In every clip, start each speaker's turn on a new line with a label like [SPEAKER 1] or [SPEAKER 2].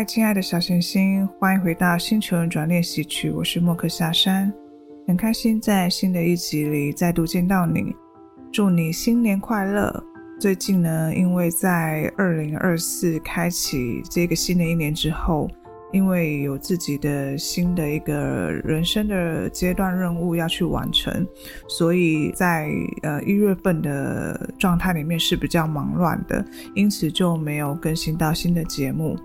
[SPEAKER 1] 嗨，亲爱的小行星，欢迎回到星球运转练习曲。我是莫克夏山，很开心在新的一集里再度见到你。祝你新年快乐！最近呢，因为在二零二四开启这个新的一年之后。因为有自己的新的一个人生的阶段任务要去完成，所以在呃一月份的状态里面是比较忙乱的，因此就没有更新到新的节目。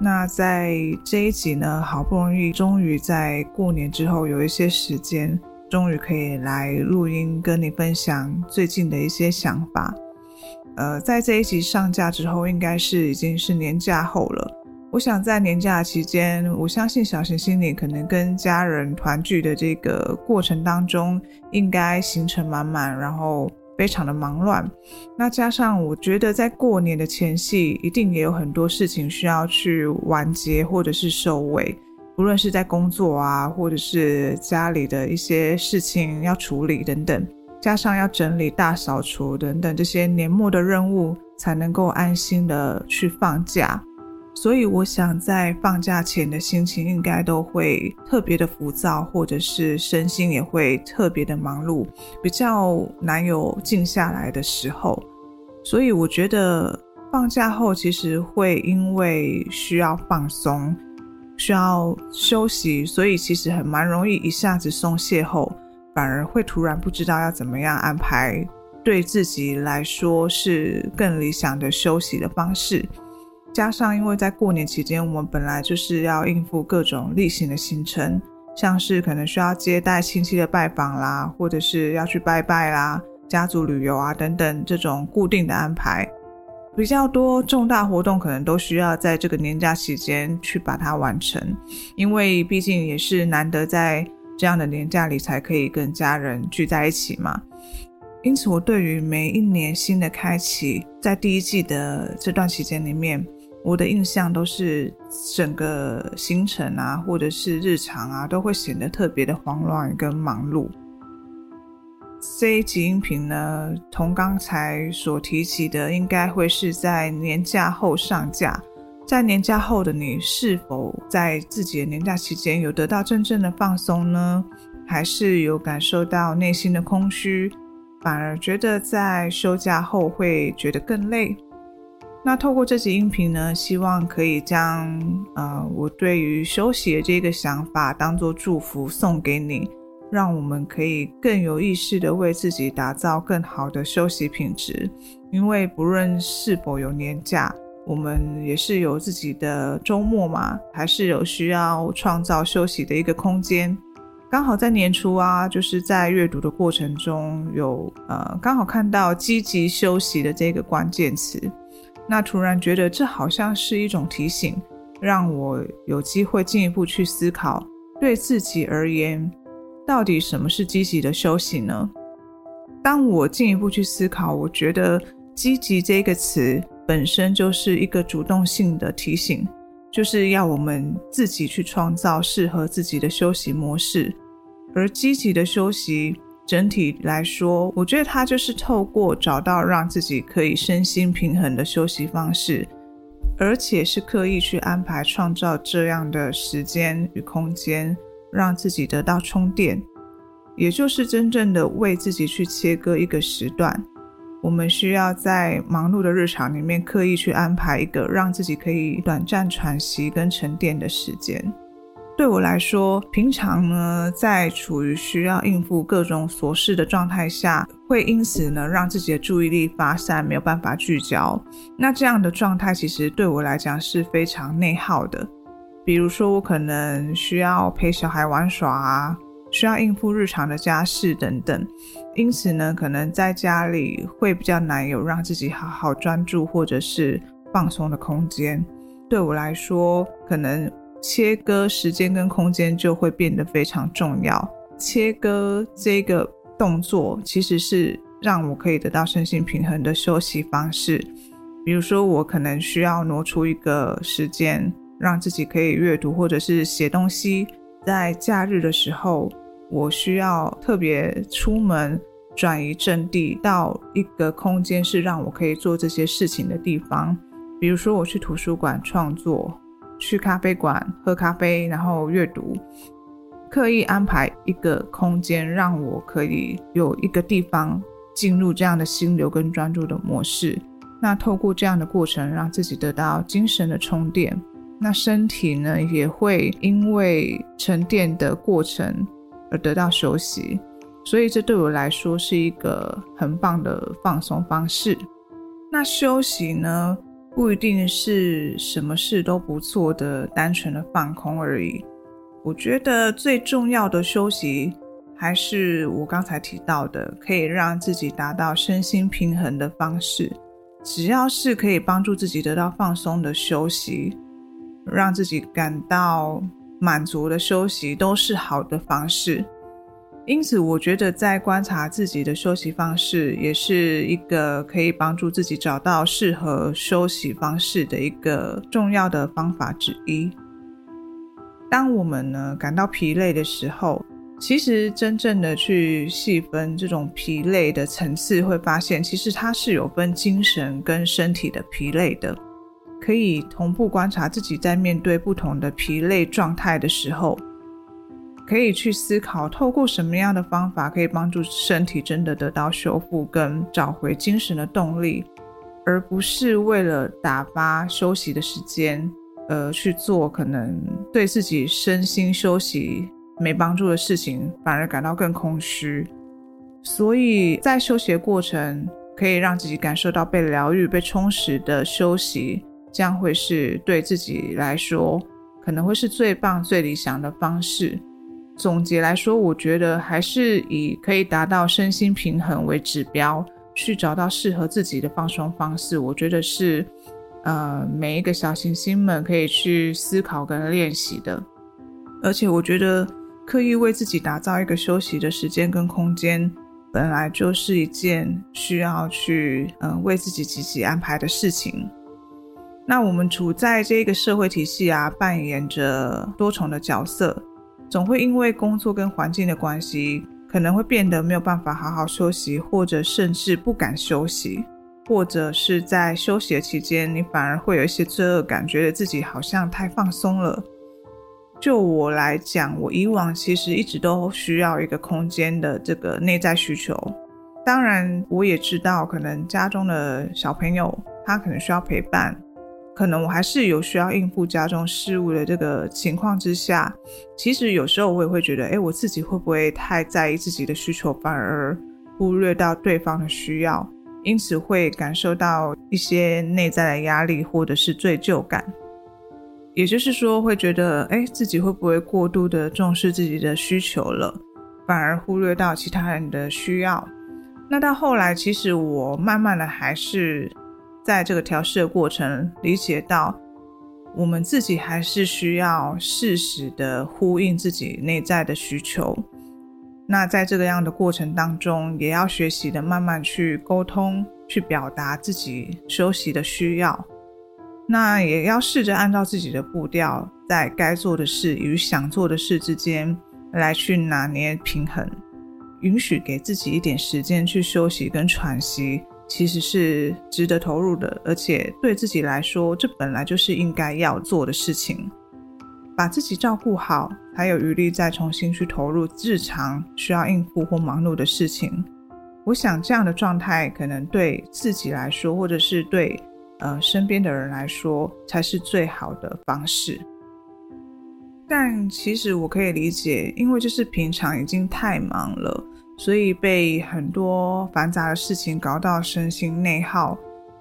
[SPEAKER 1] 那在这一集呢，好不容易终于在过年之后有一些时间，终于可以来录音跟你分享最近的一些想法。呃，在这一集上架之后，应该是已经是年假后了。我想在年假期间，我相信小行星你可能跟家人团聚的这个过程当中，应该行程满满，然后非常的忙乱。那加上我觉得在过年的前夕，一定也有很多事情需要去完结或者是收尾，无论是在工作啊，或者是家里的一些事情要处理等等，加上要整理大扫除等等这些年末的任务，才能够安心的去放假。所以我想，在放假前的心情应该都会特别的浮躁，或者是身心也会特别的忙碌，比较难有静下来的时候。所以我觉得放假后，其实会因为需要放松，需要休息，所以其实很蛮容易一下子松懈后，反而会突然不知道要怎么样安排，对自己来说是更理想的休息的方式。加上，因为在过年期间，我们本来就是要应付各种例行的行程，像是可能需要接待亲戚的拜访啦，或者是要去拜拜啦、家族旅游啊等等这种固定的安排，比较多重大活动可能都需要在这个年假期间去把它完成，因为毕竟也是难得在这样的年假里才可以跟家人聚在一起嘛。因此，我对于每一年新的开启，在第一季的这段期间里面。我的印象都是整个行程啊，或者是日常啊，都会显得特别的慌乱跟忙碌。这一集音频呢，同刚才所提起的，应该会是在年假后上架。在年假后的你，是否在自己的年假期间有得到真正的放松呢？还是有感受到内心的空虚，反而觉得在休假后会觉得更累？那透过这集音频呢，希望可以将呃我对于休息的这个想法当做祝福送给你，让我们可以更有意识地为自己打造更好的休息品质。因为不论是否有年假，我们也是有自己的周末嘛，还是有需要创造休息的一个空间。刚好在年初啊，就是在阅读的过程中有呃刚好看到积极休息的这个关键词。那突然觉得这好像是一种提醒，让我有机会进一步去思考，对自己而言，到底什么是积极的休息呢？当我进一步去思考，我觉得“积极”这个词本身就是一个主动性的提醒，就是要我们自己去创造适合自己的休息模式，而积极的休息。整体来说，我觉得它就是透过找到让自己可以身心平衡的休息方式，而且是刻意去安排创造这样的时间与空间，让自己得到充电，也就是真正的为自己去切割一个时段。我们需要在忙碌的日常里面刻意去安排一个让自己可以短暂喘息跟沉淀的时间。对我来说，平常呢，在处于需要应付各种琐事的状态下，会因此呢，让自己的注意力发散，没有办法聚焦。那这样的状态，其实对我来讲是非常内耗的。比如说我可能需要陪小孩玩耍啊，需要应付日常的家事等等，因此呢，可能在家里会比较难有让自己好好专注或者是放松的空间。对我来说，可能切割时间跟空间就会变得非常重要。切割这个动作其实是让我可以得到身心平衡的休息方式。比如说，我可能需要挪出一个时间，让自己可以阅读或者是写东西。在假日的时候，我需要特别出门转移阵地到一个空间，是让我可以做这些事情的地方。比如说，我去图书馆创作，去咖啡馆喝咖啡，然后阅读。刻意安排一个空间，让我可以有一个地方进入这样的心流跟专注的模式。那透过这样的过程，让自己得到精神的充电。那身体呢，也会因为沉淀的过程而得到休息。所以这对我来说是一个很棒的放松方式。那休息呢，不一定是什么事都不做的单纯的放空而已。我觉得最重要的休息，还是我刚才提到的，可以让自己达到身心平衡的方式。只要是可以帮助自己得到放松的休息，让自己感到满足的休息，都是好的方式。因此，我觉得在观察自己的休息方式，也是一个可以帮助自己找到适合休息方式的一个重要的方法之一。当我们呢感到疲累的时候，其实真正的去细分这种疲累的层次，会发现其实它是有分精神跟身体的疲累的。可以同步观察自己在面对不同的疲累状态的时候，可以去思考透过什么样的方法可以帮助身体真的得到修复跟找回精神的动力，而不是为了打发休息的时间。呃，去做可能对自己身心休息没帮助的事情，反而感到更空虚。所以在休息的过程，可以让自己感受到被疗愈、被充实的休息，这样会是对自己来说可能会是最棒、最理想的方式。总结来说，我觉得还是以可以达到身心平衡为指标，去找到适合自己的放松方式。我觉得是。呃，每一个小行星们可以去思考跟练习的，而且我觉得刻意为自己打造一个休息的时间跟空间，本来就是一件需要去呃为自己积极安排的事情。那我们处在这个社会体系啊，扮演着多重的角色，总会因为工作跟环境的关系，可能会变得没有办法好好休息，或者甚至不敢休息。或者是在休息的期间，你反而会有一些罪恶感，觉得自己好像太放松了。就我来讲，我以往其实一直都需要一个空间的这个内在需求。当然，我也知道，可能家中的小朋友他可能需要陪伴，可能我还是有需要应付家中事务的这个情况之下，其实有时候我也会觉得，哎，我自己会不会太在意自己的需求，反而忽略到对方的需要？因此会感受到一些内在的压力或者是罪疚感，也就是说会觉得，哎，自己会不会过度的重视自己的需求了，反而忽略到其他人的需要。那到后来，其实我慢慢的还是在这个调试的过程，理解到我们自己还是需要适时的呼应自己内在的需求。那在这个样的过程当中，也要学习的慢慢去沟通，去表达自己休息的需要。那也要试着按照自己的步调，在该做的事与想做的事之间来去拿捏平衡，允许给自己一点时间去休息跟喘息，其实是值得投入的，而且对自己来说，这本来就是应该要做的事情。把自己照顾好，才有余力再重新去投入日常需要应付或忙碌的事情。我想这样的状态可能对自己来说，或者是对呃身边的人来说，才是最好的方式。但其实我可以理解，因为就是平常已经太忙了，所以被很多繁杂的事情搞到身心内耗。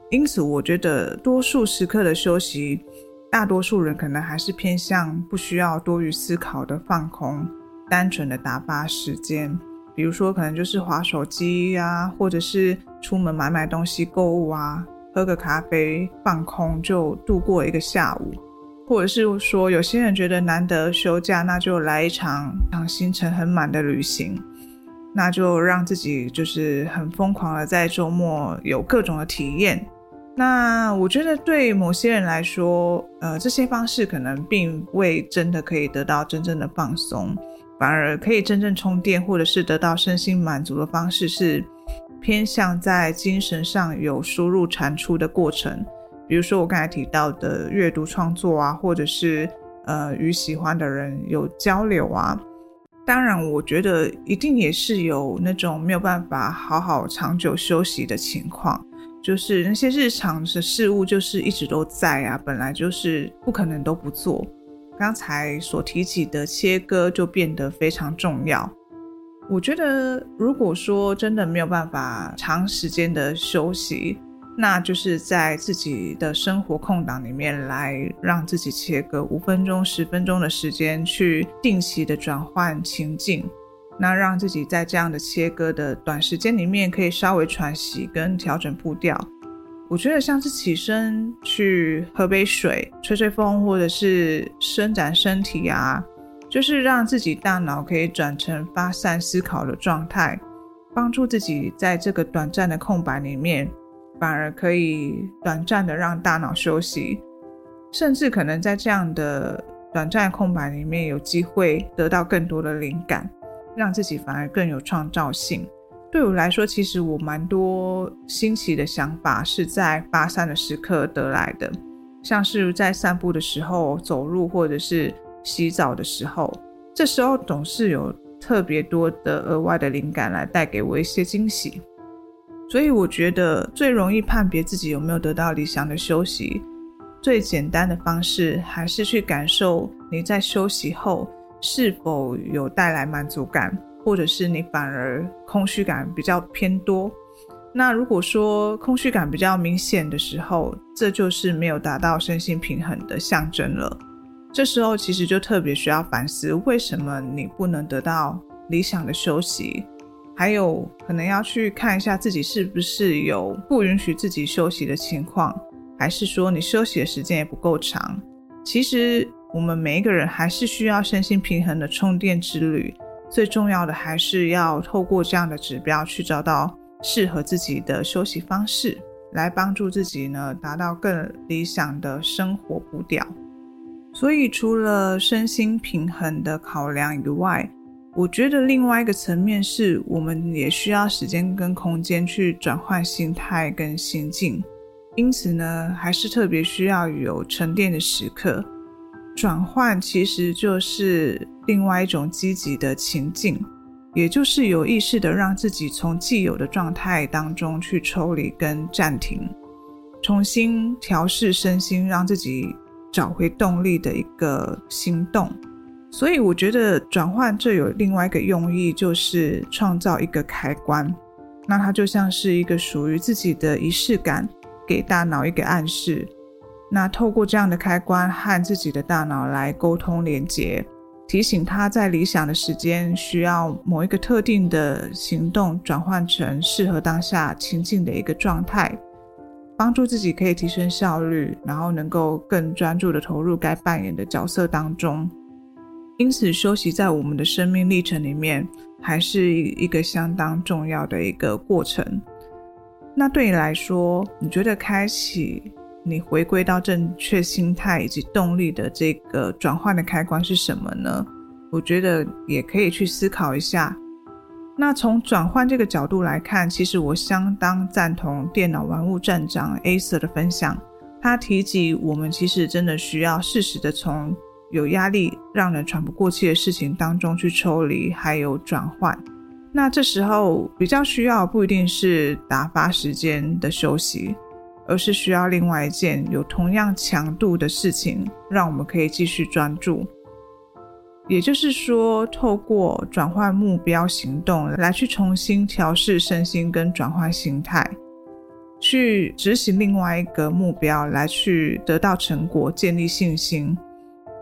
[SPEAKER 1] 因此，我觉得多数时刻的休息。大多数人可能还是偏向不需要多余思考的放空，单纯的打发时间。比如说，可能就是滑手机啊，或者是出门买买东西、购物啊，喝个咖啡，放空就度过一个下午。或者是说，有些人觉得难得休假，那就来一场场行程很满的旅行，那就让自己就是很疯狂的在周末有各种的体验。那我觉得对某些人来说，呃，这些方式可能并未真的可以得到真正的放松。反而可以真正充电，或者是得到身心满足的方式，是偏向在精神上有输入产出的过程。比如说我刚才提到的阅读创作啊，或者是呃与喜欢的人有交流啊。当然，我觉得一定也是有那种没有办法好好长久休息的情况，就是那些日常的事物就是一直都在啊，本来就是不可能都不做。刚才所提起的切割就变得非常重要。我觉得，如果说真的没有办法长时间的休息，那就是在自己的生活空档里面来让自己切割五分钟、十分钟的时间，去定期的转换情境，那让自己在这样的切割的短时间里面，可以稍微喘息跟调整步调。我觉得像是起身去喝杯水、吹吹风，或者是伸展身体啊，就是让自己大脑可以转成发散思考的状态，帮助自己在这个短暂的空白里面，反而可以短暂的让大脑休息，甚至可能在这样的短暂空白里面，有机会得到更多的灵感，让自己反而更有创造性。对我来说，其实我蛮多新奇的想法是在发散的时刻得来的，像是在散步的时候、走路或者是洗澡的时候，这时候总是有特别多的额外的灵感来带给我一些惊喜。所以我觉得最容易判别自己有没有得到理想的休息，最简单的方式还是去感受你在休息后是否有带来满足感。或者是你反而空虚感比较偏多，那如果说空虚感比较明显的时候，这就是没有达到身心平衡的象征了。这时候其实就特别需要反思，为什么你不能得到理想的休息？还有可能要去看一下自己是不是有不允许自己休息的情况，还是说你休息的时间也不够长？其实我们每一个人还是需要身心平衡的充电之旅。最重要的还是要透过这样的指标去找到适合自己的休息方式，来帮助自己呢达到更理想的生活步调。所以除了身心平衡的考量以外，我觉得另外一个层面是我们也需要时间跟空间去转换心态跟心境，因此呢，还是特别需要有沉淀的时刻。转换其实就是另外一种积极的情境，也就是有意识的让自己从既有的状态当中去抽离跟暂停，重新调试身心，让自己找回动力的一个行动。所以我觉得转换这有另外一个用意，就是创造一个开关，那它就像是一个属于自己的仪式感，给大脑一个暗示。那透过这样的开关和自己的大脑来沟通连接，提醒他在理想的时间需要某一个特定的行动转换成适合当下情境的一个状态，帮助自己可以提升效率，然后能够更专注地投入该扮演的角色当中。因此，休息在我们的生命历程里面还是一个相当重要的一个过程。那对你来说，你觉得开启？你回归到正确心态以及动力的这个转换的开关是什么呢？我觉得也可以去思考一下。那从转换这个角度来看，其实我相当赞同电脑玩物站长 Acer 的分享。他提及我们其实真的需要适时的从有压力、让人喘不过气的事情当中去抽离，还有转换。那这时候比较需要不一定是打发时间的休息。而是需要另外一件有同样强度的事情，让我们可以继续专注。也就是说，透过转换目标行动来去重新调试身心跟转换心态。去执行另外一个目标，来去得到成果，建立信心。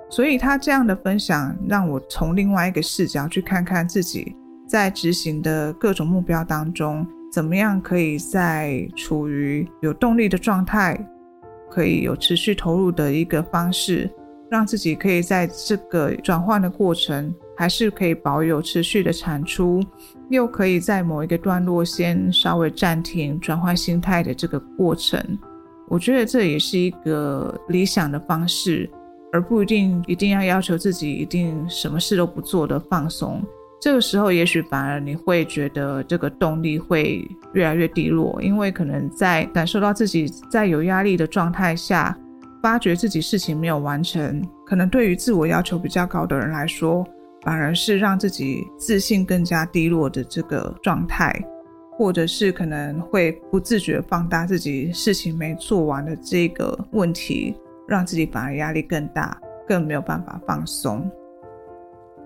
[SPEAKER 1] 所以他这样的分享，让我从另外一个视角去看看自己在执行的各种目标当中，怎么样可以在处于有动力的状态，可以有持续投入的一个方式，让自己可以在这个转换的过程，还是可以保有持续的产出，又可以在某一个段落先稍微暂停，转换心态的这个过程。我觉得这也是一个理想的方式。而不一定一定要要求自己一定什么事都不做的放松，这个时候也许反而你会觉得这个动力会越来越低落，因为可能在感受到自己在有压力的状态下，发觉自己事情没有完成，可能对于自我要求比较高的人来说，反而是让自己自信更加低落的这个状态，或者是可能会不自觉放大自己事情没做完的这个问题。让自己反而压力更大，更没有办法放松。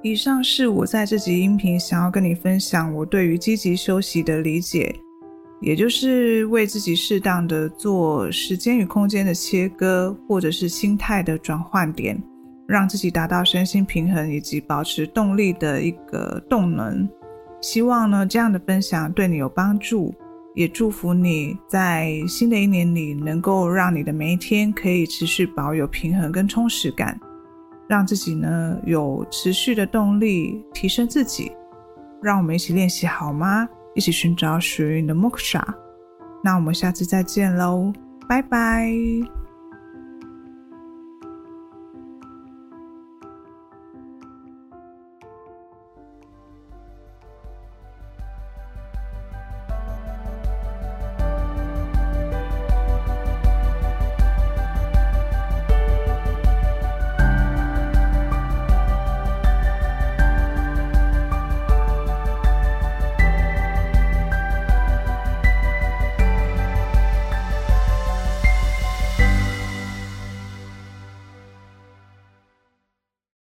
[SPEAKER 1] 以上是我在这集音频想要跟你分享我对于积极休息的理解，也就是为自己适当的做时间与空间的切割，或者是心态的转换点，让自己达到身心平衡以及保持动力的一个动能。希望呢，这样的分享对你有帮助。也祝福你在新的一年里，能够让你的每一天可以持续保有平衡跟充实感，让自己呢有持续的动力提升自己。让我们一起练习好吗？一起寻找属于你的 Moksha。那我们下次再见喽，拜拜。